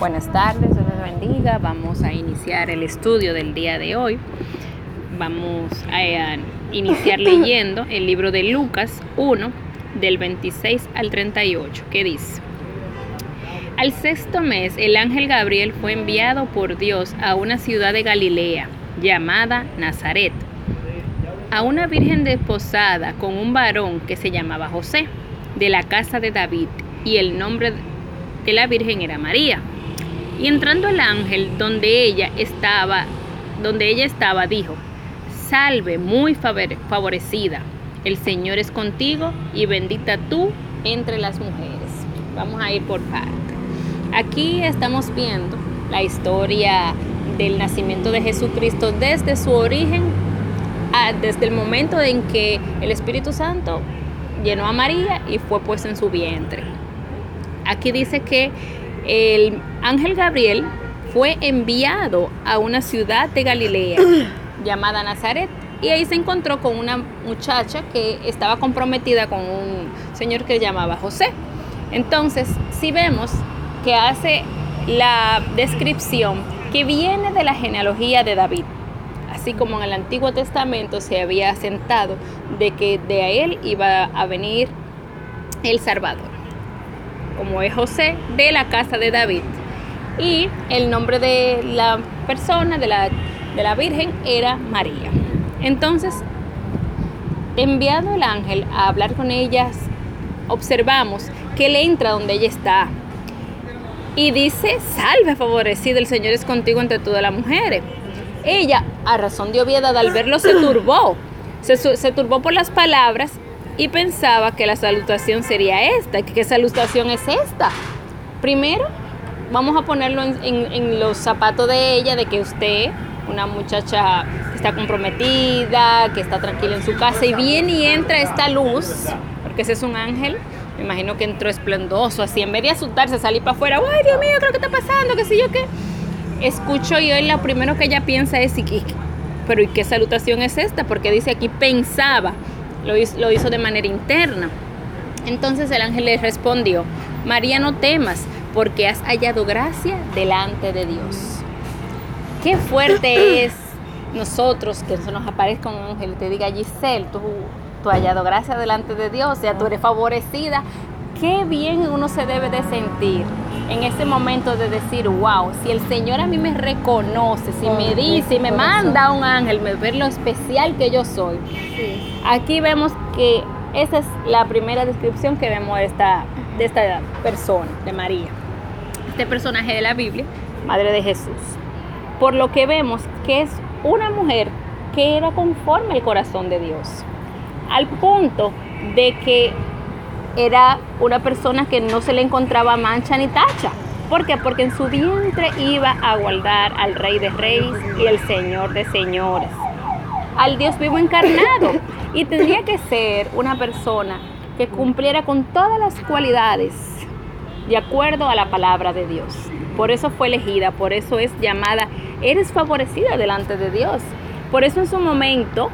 Buenas tardes, Dios les bendiga. Vamos a iniciar el estudio del día de hoy. Vamos a iniciar leyendo el libro de Lucas 1, del 26 al 38, que dice, Al sexto mes el ángel Gabriel fue enviado por Dios a una ciudad de Galilea llamada Nazaret, a una virgen desposada con un varón que se llamaba José, de la casa de David, y el nombre de la virgen era María. Y entrando el ángel donde ella estaba, donde ella estaba, dijo: Salve, muy favorecida. El Señor es contigo y bendita tú entre las mujeres. Vamos a ir por parte. Aquí estamos viendo la historia del nacimiento de Jesucristo desde su origen, desde el momento en que el Espíritu Santo llenó a María y fue puesto en su vientre. Aquí dice que el ángel Gabriel fue enviado a una ciudad de Galilea llamada Nazaret y ahí se encontró con una muchacha que estaba comprometida con un señor que se llamaba José. Entonces, si vemos que hace la descripción que viene de la genealogía de David, así como en el Antiguo Testamento se había asentado de que de él iba a venir el Salvador como es José, de la casa de David. Y el nombre de la persona, de la, de la Virgen, era María. Entonces, enviado el ángel a hablar con ellas, observamos que él entra donde ella está. Y dice, salve favorecida, el Señor es contigo entre todas las mujeres. Ella, a razón de obviedad, al verlo se turbó. Se turbó por las palabras y pensaba que la salutación sería esta. ¿Qué salutación es esta? Primero, vamos a ponerlo en, los zapatos de ella, de que usted, una muchacha que está comprometida, que está tranquila en su casa, y viene y entra esta luz, porque ese es un ángel, me imagino que entró esplendoso, así, en vez de asustarse, salir para afuera, ¡ay, Dios mío, qué que está pasando? ¿Qué sé yo qué? Escucho y lo primero que ella piensa es, pero ¿y qué salutación es esta? Porque dice aquí, pensaba lo hizo, de manera interna. Entonces el ángel le respondió, María no temas, porque has hallado gracia delante de Dios. Qué fuerte es nosotros que se nos aparezca un ángel y te diga, Giselle, tú, tú has hallado gracia delante de Dios, o sea, tú eres favorecida. Qué bien uno se debe de sentir en ese momento de decir, wow, si el Señor a mí me reconoce, si me dice, y me manda un ángel, me ver lo especial que yo soy. Aquí vemos que esa es la primera descripción que vemos de esta, de esta persona, de María. Este personaje de la Biblia, Madre de Jesús. Por lo que vemos que es una mujer que era conforme al corazón de Dios. Al punto de que era una persona que no se le encontraba mancha ni tacha. ¿Por qué? Porque en su vientre iba a guardar al Rey de Reyes y el Señor de Señores, al Dios vivo encarnado. Y tendría que ser una persona que cumpliera con todas las cualidades de acuerdo a la palabra de Dios. Por eso fue elegida, por eso es llamada, eres favorecida delante de Dios. Por eso en su momento,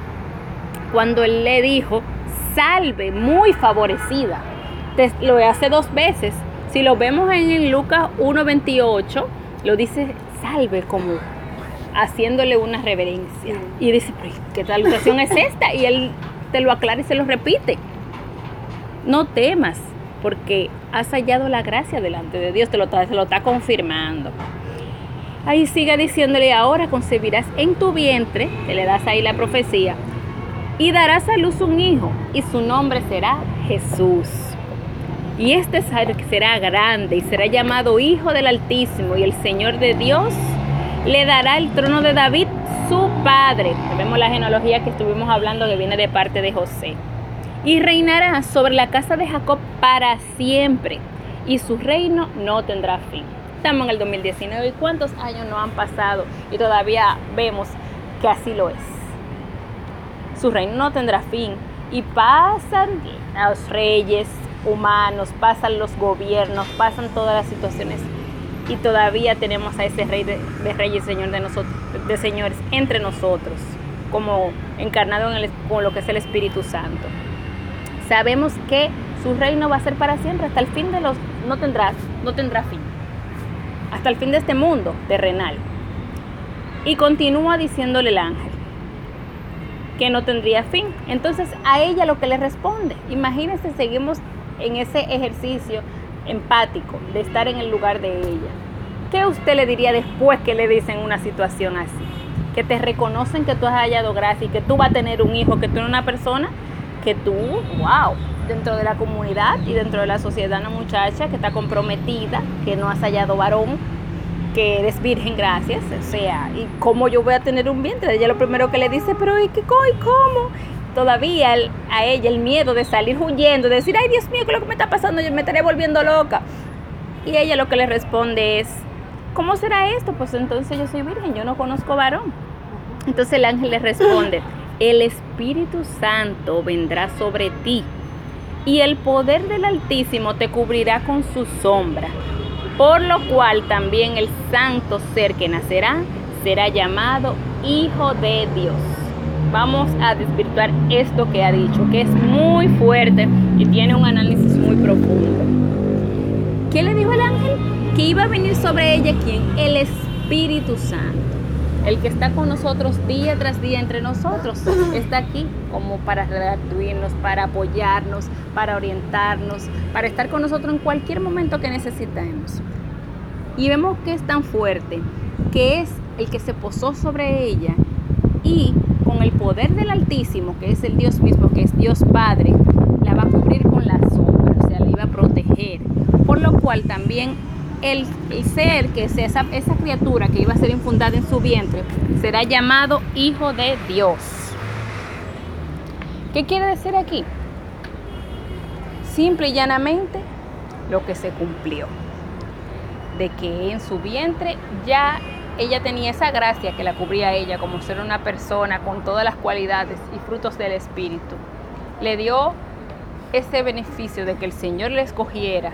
cuando él le dijo, salve, muy favorecida. lo hace dos veces. Si lo vemos en, Lucas 1.28, lo dice salve como haciéndole una reverencia. Y dice, ¿qué salutación es esta? Y él te lo aclara y se lo repite. No temas, porque has hallado la gracia delante de Dios, te lo, se lo está confirmando. Ahí sigue diciéndole, ahora concebirás en tu vientre, te le das ahí la profecía, y darás a luz un hijo, y su nombre será Jesús. Y este será grande y será llamado Hijo del Altísimo, y el Señor de Dios le dará el trono de David, su padre. Vemos la genealogía que estuvimos hablando que viene de parte de José. Y reinará sobre la casa de Jacob para siempre, y su reino no tendrá fin. Estamos en el 2019 y cuántos años no han pasado y todavía vemos que así lo es su reino no tendrá fin. Y pasan los reyes humanos, pasan los gobiernos, pasan todas las situaciones y todavía tenemos a ese rey de, reyes, señor de nosotros, de señores entre nosotros, como encarnado con lo que es el Espíritu Santo. Sabemos que su reino va a ser para siempre, hasta el fin de los no tendrá, no tendrá fin. hasta el fin de este mundo terrenal. Y continúa diciéndole el ángel que no tendría fin. Entonces a ella lo que le responde, imagínense, seguimos en ese ejercicio empático de estar en el lugar de ella. ¿Qué usted le diría después que le dicen una situación así? Que te reconocen que tú has hallado gracia y que tú vas a tener un hijo, que tú eres una persona que tú, wow, dentro de la comunidad y dentro de la sociedad, una muchacha que está comprometida, que no has hallado varón, que eres virgen, gracias. O sea, ¿y cómo yo voy a tener un vientre? Ella lo primero que le dice, pero ¿y qué, cómo? Todavía a ella el miedo de salir huyendo, de decir, ay Dios mío, ¿qué es lo que me está pasando? Yo me estaré volviendo loca. Y ella lo que le responde es, ¿cómo será esto? Pues entonces yo soy virgen, yo no conozco varón. Entonces el ángel le responde, el Espíritu Santo vendrá sobre ti y el poder del Altísimo te cubrirá con su sombra, por lo cual también el santo ser que nacerá será llamado Hijo de Dios. Vamos a desvirtuar esto que ha dicho, que es muy fuerte y tiene un análisis muy profundo. ¿Qué le dijo el ángel? Que iba a venir sobre ella quién? El Espíritu Santo el que está con nosotros día tras día entre nosotros, está aquí como para reactuirnos, para apoyarnos, para orientarnos, para estar con nosotros en cualquier momento que necesitemos. Y vemos que es tan fuerte, que es el que se posó sobre ella y con el poder del Altísimo, que es el Dios mismo, que es Dios Padre, la va a cubrir con la sombra, o sea, la iba a proteger. Por lo cual también el, ser, que es esa, esa criatura que iba a ser infundada en su vientre, será llamado Hijo de Dios. ¿Qué quiere decir aquí? Simple y llanamente lo que se cumplió. De que en su vientre ya ella tenía esa gracia que la cubría a ella como ser una persona con todas las cualidades y frutos del Espíritu. Le dio ese beneficio de que el Señor le escogiera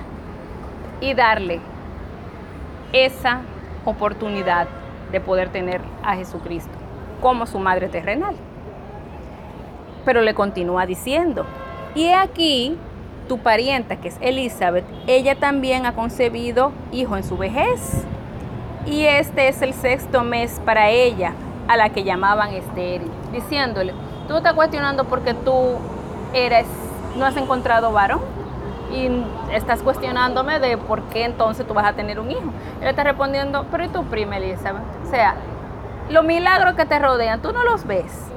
y darle esa oportunidad de poder tener a Jesucristo como su madre terrenal. Pero le continúa diciendo, y aquí tu parienta, que es Elizabeth, ella también ha concebido hijo en su vejez. Y este es el sexto mes para ella, a la que llamaban estéril, diciéndole, tú estás cuestionando porque tú eres, no has encontrado varón y estás cuestionándome de por qué entonces tú vas a tener un hijo. Él está respondiendo, pero ¿y tu prima Elizabeth? O sea, los milagros que te rodean, tú no los ves.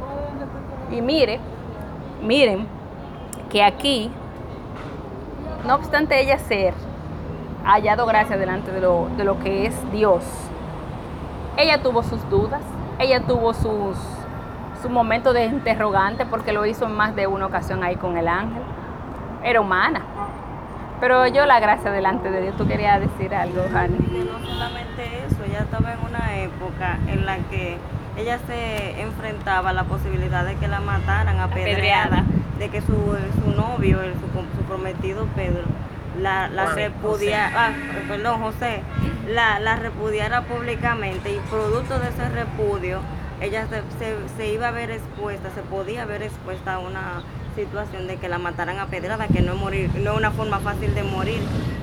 Y mire, miren que aquí, no obstante ella ser hallado gracia delante de lo, de lo que es Dios, ella tuvo sus dudas, ella tuvo sus, su momento de interrogante porque lo hizo en más de una ocasión ahí con el ángel. Era humana, pero yo la gracia delante de Dios. ¿Tú querías decir algo, Jani? no solamente eso, ella estaba en una época en la que ella se enfrentaba a la posibilidad de que la mataran a pedrada, de que su, su novio, el, su, prometido Pedro, la, la repudiara, ah, perdón, José, la, la repudiara públicamente y producto de ese repudio, ella se, se, se iba a ver expuesta, se podía ver expuesta a una situación de que la mataran a pedrada, que no es morir, no es una forma fácil de morir.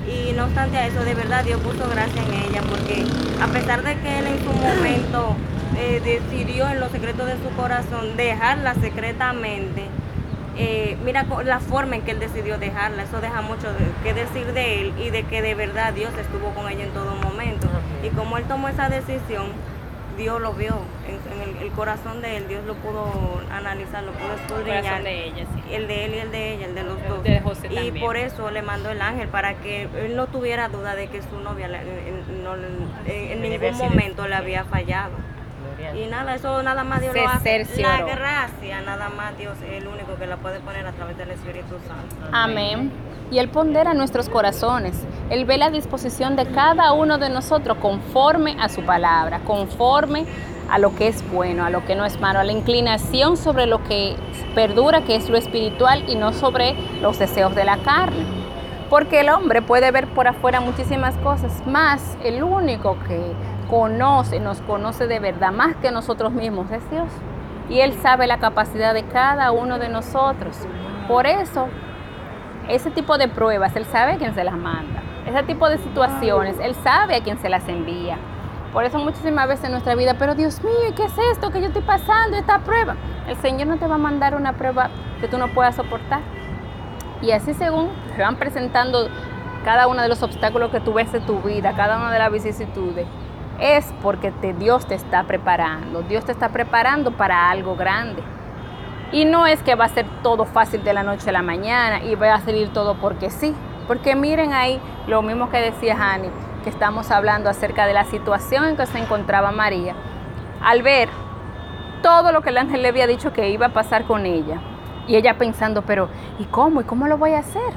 Y no obstante a eso, de verdad Dios puso gracia en ella, porque a pesar de que él en su momento eh, decidió en los secretos de su corazón dejarla secretamente, eh, mira la forma en que él decidió dejarla, eso deja mucho que decir de él y de que de verdad Dios estuvo con ella en todo momento. Y como él tomó esa decisión, Dios lo vio en, el, corazón de él, Dios lo pudo analizar, lo pudo escudriñar. El de ella, sí. El de él y el de ella, el de los dos. y por eso le mandó el ángel, para que él no tuviera duda de que su novia en, ningún momento le había fallado. Y nada, eso nada más Dios lo hace. La gracia, nada más Dios es el único que la puede poner a través del Espíritu Santo. Amén. Y Él pondera nuestros corazones. Él ve la disposición de cada uno de nosotros conforme a su palabra, conforme a lo que es bueno, a lo que no es malo, a la inclinación sobre lo que perdura, que es lo espiritual, y no sobre los deseos de la carne. Porque el hombre puede ver por afuera muchísimas cosas, más el único que conoce, nos conoce de verdad, más que nosotros mismos, es Dios. Y Él sabe la capacidad de cada uno de nosotros. Por eso, ese tipo de pruebas, Él sabe quién se las manda. Ese tipo de situaciones, Él sabe a quién se las envía. Por eso muchísimas veces en nuestra vida, pero Dios mío, ¿qué es esto que yo estoy pasando, esta prueba? El Señor no te va a mandar una prueba que tú no puedas soportar. Y así según se van presentando cada uno de los obstáculos que tú ves en tu vida, cada una de las vicisitudes, es porque te, Dios te está preparando. Dios te está preparando para algo grande. Y no es que va a ser todo fácil de la noche a la mañana y va a salir todo porque sí. Porque miren ahí lo mismo que decía Hani, que estamos hablando acerca de la situación en que se encontraba María. Al ver todo lo que el ángel le había dicho que iba a pasar con ella. Y ella pensando, pero ¿y cómo? ¿Y cómo lo voy a hacer?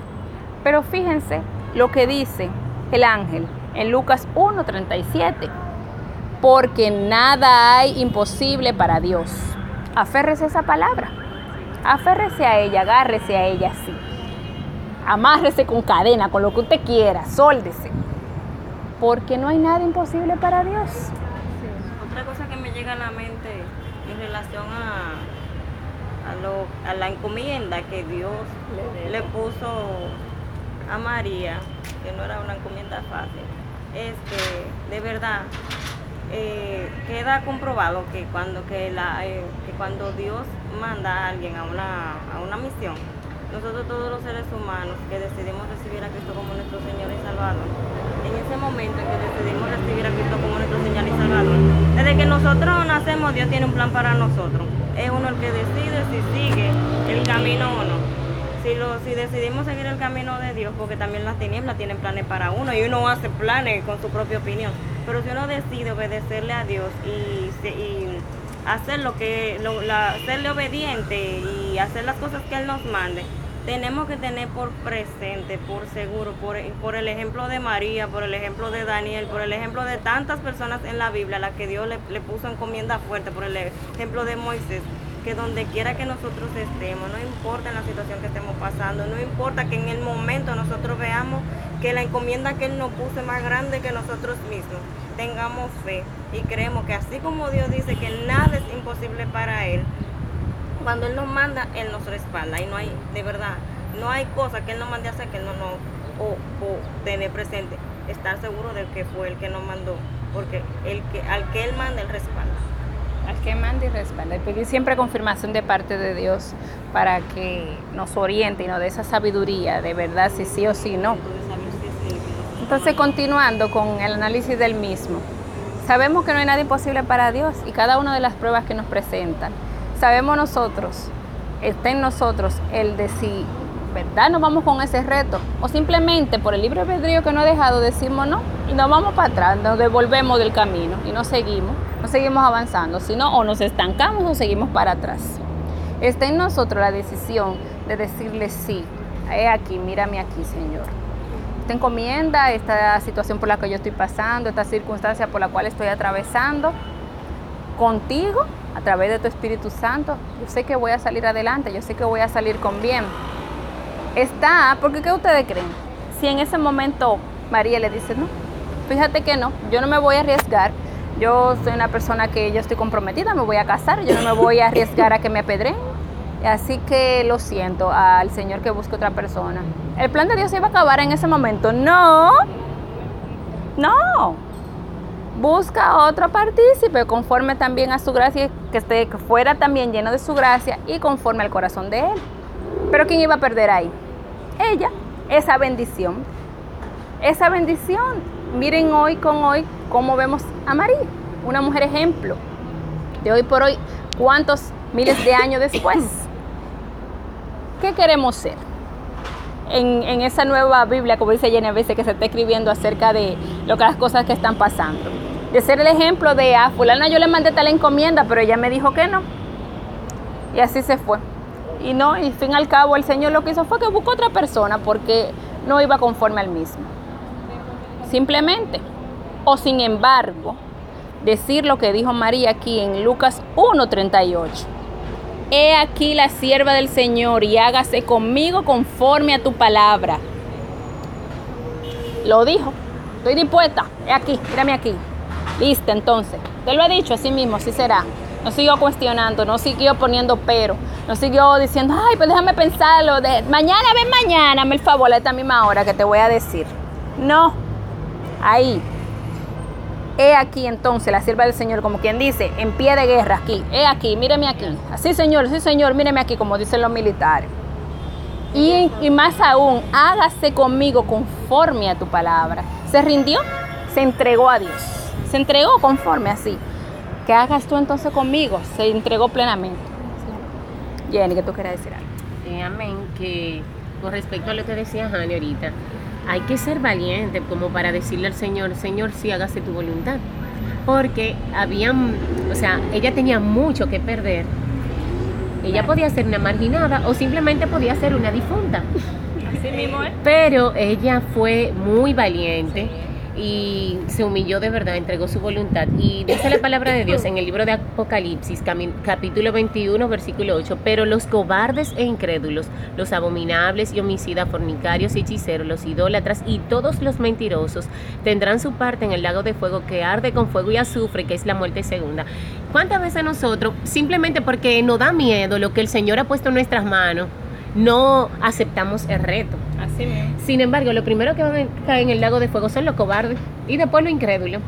Pero fíjense lo que dice el ángel en Lucas 1.37. Porque nada hay imposible para Dios. Aférrese esa palabra. Aférrese a ella, agárrese a ella así. Amárrese con cadena, con lo que usted quiera, sóldese. Porque no hay nada imposible para Dios. Otra cosa que me llega a la mente en relación a, a, la encomienda que Dios le, puso a María, que no era una encomienda fácil, es que de verdad eh, queda comprobado que cuando, que, la, eh, que cuando Dios manda a alguien a una, a una misión, nosotros todos los seres humanos que decidimos recibir a Cristo como nuestro Señor y Salvador, en ese momento en que decidimos recibir a Cristo como nuestro Señor y Salvador, desde que nosotros nacemos, Dios tiene un plan para nosotros. Es uno el que decide si sigue el camino o no. Si, lo, si decidimos seguir el camino de Dios, porque también las tinieblas tienen planes para uno y uno hace planes con su propia opinión. Pero si uno decide obedecerle a Dios y, y hacer lo que, lo, la, serle obediente y hacer las cosas que Él nos mande, tenemos que tener por presente, por seguro, por, por, el ejemplo de María, por el ejemplo de Daniel, por el ejemplo de tantas personas en la Biblia a las que Dios le, le puso encomienda fuerte, por el ejemplo de Moisés, que donde quiera que nosotros estemos, no importa en la situación que estemos pasando, no importa que en el momento nosotros veamos que la encomienda que Él nos puso es más grande que nosotros mismos, tengamos fe y creemos que así como Dios dice que nada es imposible para Él, cuando Él nos manda, Él nos respalda. Y no hay, de verdad, no hay cosa que Él nos mande a hacer que Él no nos, o, tener presente. Estar seguro de que fue el que nos mandó. Porque el que, al que Él manda, Él respalda. Al que manda y respalda. Y pedir siempre confirmación de parte de Dios para que nos oriente y nos dé esa sabiduría de verdad, si sí o si no. Entonces, continuando con el análisis del mismo. Sabemos que no hay nada imposible para Dios y cada una de las pruebas que nos presentan sabemos nosotros, está en nosotros el de si, ¿verdad? Nos vamos con ese reto. O simplemente por el libre albedrío que no ha dejado, decimos no y nos vamos para atrás, nos devolvemos del camino y no seguimos, no seguimos avanzando, sino o nos estancamos o seguimos para atrás. Está en nosotros la decisión de decirle sí. He aquí, mírame aquí, Señor. Esta encomienda, esta situación por la que yo estoy pasando, esta circunstancia por la cual estoy atravesando, contigo a través de tu Espíritu Santo, yo sé que voy a salir adelante, yo sé que voy a salir con bien. Está, porque ¿qué ustedes creen? Si en ese momento María le dice, no, fíjate que no, yo no me voy a arriesgar, yo soy una persona que yo estoy comprometida, me voy a casar, yo no me voy a arriesgar a que me apedreen. Así que lo siento al Señor que busque otra persona. ¿El plan de Dios iba a acabar en ese momento? No. No busca otro partícipe conforme también a su gracia, que esté fuera también lleno de su gracia y conforme al corazón de él. Pero ¿quién iba a perder ahí? Ella, esa bendición. Esa bendición. Miren hoy con hoy cómo vemos a María, una mujer ejemplo. De hoy por hoy, ¿cuántos miles de años después? ¿Qué queremos ser? En, esa nueva Biblia, como dice Genevieve, que se está escribiendo acerca de lo que las cosas que están pasando de ser el ejemplo de a fulana yo le mandé tal encomienda, pero ella me dijo que no. Y así se fue. Y no, y fin al cabo el Señor lo que hizo fue que buscó otra persona porque no iba conforme al mismo. Simplemente. O sin embargo, decir lo que dijo María aquí en Lucas 1.38. He aquí la sierva del Señor y hágase conmigo conforme a tu palabra. Lo dijo. Estoy dispuesta. He aquí, mírame aquí. Listo, entonces. Te lo he dicho así mismo, así será. No siguió cuestionando, no siguió poniendo pero, no siguió diciendo, ay, pues déjame pensarlo. De, mañana, ven mañana, me el favor a esta misma hora que te voy a decir. No, ahí. He aquí entonces la sierva del Señor, como quien dice, en pie de guerra aquí. He aquí, míreme aquí. Así, Señor, sí, Señor, míreme aquí, como dicen los militares. Y, más aún, hágase conmigo conforme a tu palabra. Se rindió, se entregó a Dios. Se entregó conforme así. ¿Qué hagas tú entonces conmigo? Se entregó plenamente. Jenny, que tú quieras decir algo. Sí, amén. Que con respecto a lo que decía Jani ahorita, hay que ser valiente como para decirle al Señor, Señor, sí, hágase tu voluntad. Porque habían, o sea, ella tenía mucho que perder. Ella podía ser una marginada o simplemente podía ser una difunta. Así mismo es. Pero ella fue muy valiente y se humilló de verdad, entregó su voluntad. Y dice la palabra de Dios en el libro de Apocalipsis, capítulo 21, versículo 8, pero los cobardes e incrédulos, los abominables y homicidas, fornicarios y hechiceros, los idólatras y todos los mentirosos tendrán su parte en el lago de fuego que arde con fuego y azufre, que es la muerte segunda. ¿Cuántas veces nosotros, simplemente porque nos da miedo lo que el Señor ha puesto en nuestras manos, no aceptamos el reto? Sin embargo, lo primero que van a caer en el lago de fuego son los cobardes y después lo incrédulo.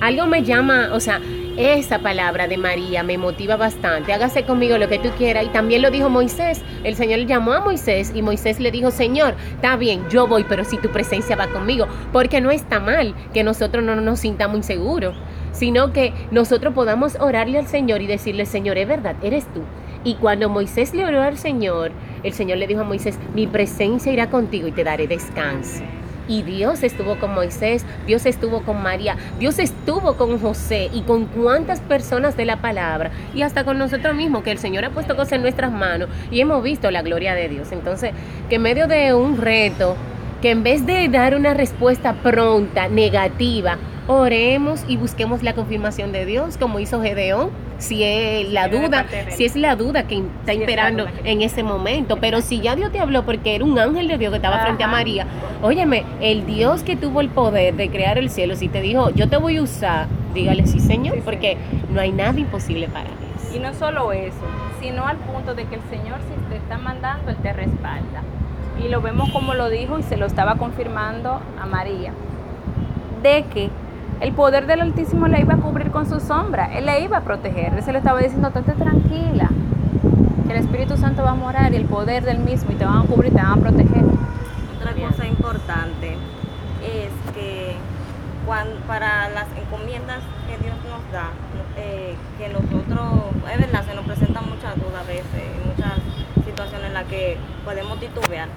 Algo me llama, o sea, esa palabra de María me motiva bastante. Hágase conmigo lo que tú quieras. Y también lo dijo Moisés. El Señor llamó a Moisés y Moisés le dijo, Señor, está bien, yo voy, pero si tu presencia va conmigo. Porque no está mal que nosotros no nos sintamos inseguros, sino que nosotros podamos orarle al Señor y decirle, Señor, es verdad, eres tú. Y cuando Moisés le oró al Señor, el Señor le dijo a Moisés, mi presencia irá contigo y te daré descanso. Y Dios estuvo con Moisés, Dios estuvo con María, Dios estuvo con José y con cuántas personas de la palabra y hasta con nosotros mismos, que el Señor ha puesto cosas en nuestras manos y hemos visto la gloria de Dios. Entonces, que en medio de un reto, que en vez de dar una respuesta pronta, negativa, oremos y busquemos la confirmación de Dios, como hizo Gedeón si es la duda, si es la duda que está imperando en ese momento. Pero si ya Dios te habló porque era un ángel de Dios que estaba frente a María, óyeme, el Dios que tuvo el poder de crear el cielo, si te dijo, yo te voy a usar, dígale sí, Señor, porque no hay nada imposible para Dios. Y no solo eso, sino al punto de que el Señor, si te está mandando, Él te respalda. Y lo vemos como lo dijo y se lo estaba confirmando a María, de que el poder del Altísimo le iba a cubrir con su sombra, Él le iba a proteger, Él se le estaba diciendo, estate tranquila, que el Espíritu Santo va a morar y el poder del mismo y te van a cubrir, te van a proteger. Otra cosa importante es que cuando, para las encomiendas que Dios nos da, eh, que nosotros, es verdad, se nos presentan muchas dudas a veces, muchas situaciones en las que podemos titubear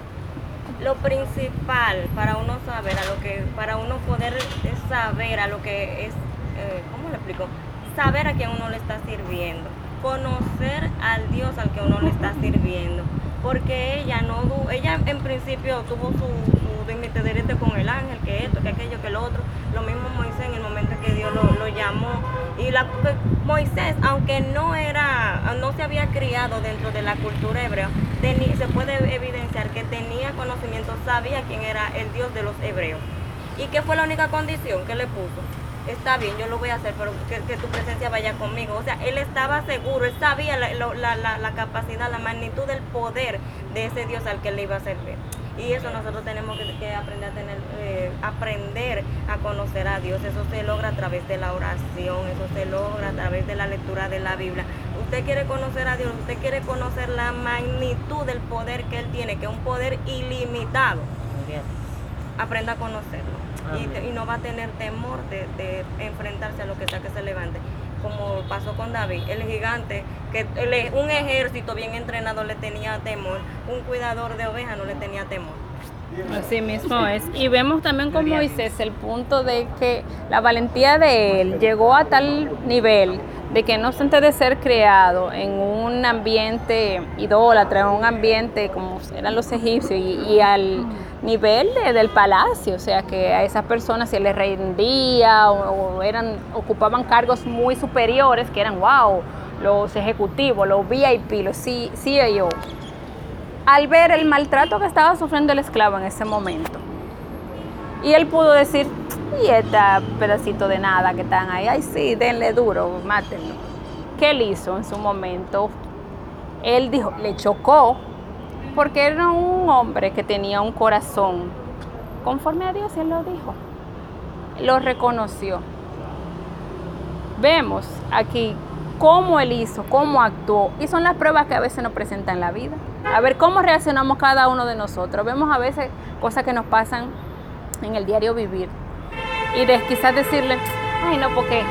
lo principal para uno saber a lo que, para uno poder saber a lo que es, eh, ¿cómo le explico? Saber a quién uno le está sirviendo, conocer al Dios al que uno le está sirviendo, porque ella no, ella en principio tuvo su, su con el ángel, que esto, que aquello, que lo otro, lo mismo Moisés en el momento Dios lo, llamó, y la, Moisés, aunque no era, no se había criado dentro de la cultura hebrea, se puede evidenciar que tenía conocimiento, sabía quién era el Dios de los hebreos. ¿Y qué fue la única condición que le puso? Está bien, yo lo voy a hacer, pero que, tu presencia vaya conmigo. O sea, él estaba seguro, él sabía la capacidad, la magnitud del poder de ese Dios al que le iba a servir. Y eso nosotros tenemos que, aprender a tener, eh, aprender a conocer a Dios. Eso se logra a través de la oración, eso se logra a través de la lectura de la Biblia. Usted quiere conocer a Dios, usted quiere conocer la magnitud del poder que Él tiene, que es un poder ilimitado. Aprenda a conocerlo. Y, no va a tener temor de, de enfrentarse a lo que sea que se levante como pasó con David, el gigante, que un ejército bien entrenado le tenía temor, un cuidador de ovejas no le tenía temor. Así mismo es. Y vemos también con Moisés el punto de que la valentía de él llegó a tal nivel de que no obstante de ser creado en un ambiente idólatra, en un ambiente como eran los egipcios y, al nivel del palacio, o sea que a esas personas se les rendía o, eran ocupaban cargos muy superiores que eran wow, los ejecutivos, los VIP, los CEO, al ver el maltrato que estaba sufriendo el esclavo en ese momento. Y él pudo decir, y este pedacito de nada que están ahí, ay sí, denle duro, mátenlo. ¿Qué él hizo en su momento? Él dijo, le chocó, porque era un hombre que tenía un corazón conforme a Dios, Él lo dijo. Lo reconoció. Vemos aquí cómo Él hizo, cómo actuó. Y son las pruebas que a veces nos presentan en la vida. A ver cómo reaccionamos cada uno de nosotros. Vemos a veces cosas que nos pasan en el diario vivir. Y de quizás decirle, ay no, porque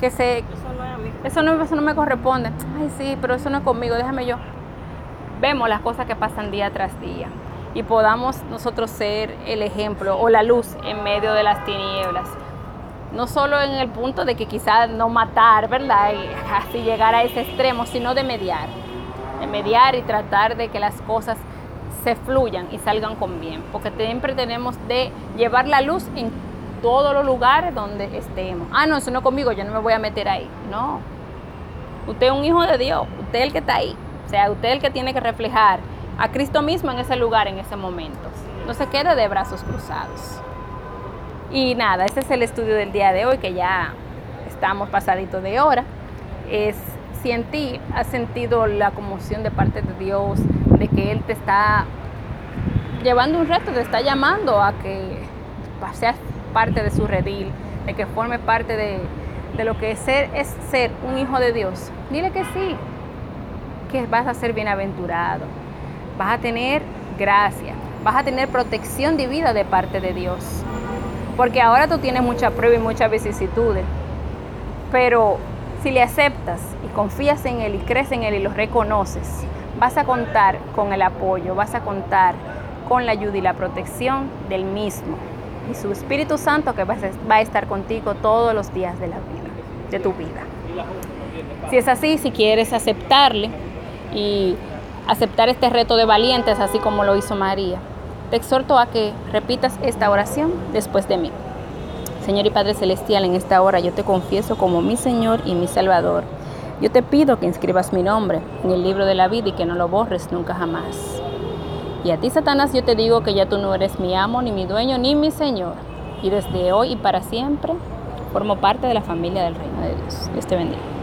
que se, Eso no es a mí. eso no, eso no me corresponde. Ay, sí, pero eso no es conmigo, déjame yo. Vemos las cosas que pasan día tras día y podamos nosotros ser el ejemplo o la luz en medio de las tinieblas. No solo en el punto de que quizás no matar, ¿verdad? Y así llegar a ese extremo, sino de mediar. De mediar y tratar de que las cosas se fluyan y salgan con bien. Porque siempre tenemos de llevar la luz en todos los lugares donde estemos. Ah, no, eso no conmigo, yo no me voy a meter ahí. No. Usted es un hijo de Dios, usted es el que está ahí. O sea, usted es el que tiene que reflejar a Cristo mismo en ese lugar, en ese momento. No se quede de brazos cruzados. Y nada, ese es el estudio del día de hoy, que ya estamos pasaditos de hora. Es si en ti has sentido la conmoción de parte de Dios, de que Él te está llevando un reto, te está llamando a que seas parte de su redil, de que forme parte de, de lo que es ser, es ser un hijo de Dios. Dile que sí, que vas a ser bienaventurado, vas a tener gracia, vas a tener protección divina de parte de Dios. Porque ahora tú tienes mucha prueba y muchas vicisitudes, pero si le aceptas y confías en Él y crees en Él y lo reconoces, vas a contar con el apoyo, vas a contar con la ayuda y la protección del mismo y su Espíritu Santo que va a estar contigo todos los días de la vida, de tu vida. Si es así, si quieres aceptarle y aceptar este reto de valientes, así como lo hizo María, te exhorto a que repitas esta oración después de mí. Señor y Padre Celestial, en esta hora yo te confieso como mi Señor y mi Salvador. Yo te pido que inscribas mi nombre en el libro de la vida y que no lo borres nunca jamás. Y a ti, Satanás, yo te digo que ya tú no eres mi amo, ni mi dueño, ni mi Señor. Y desde hoy y para siempre formo parte de la familia del reino de Dios. Dios te bendiga.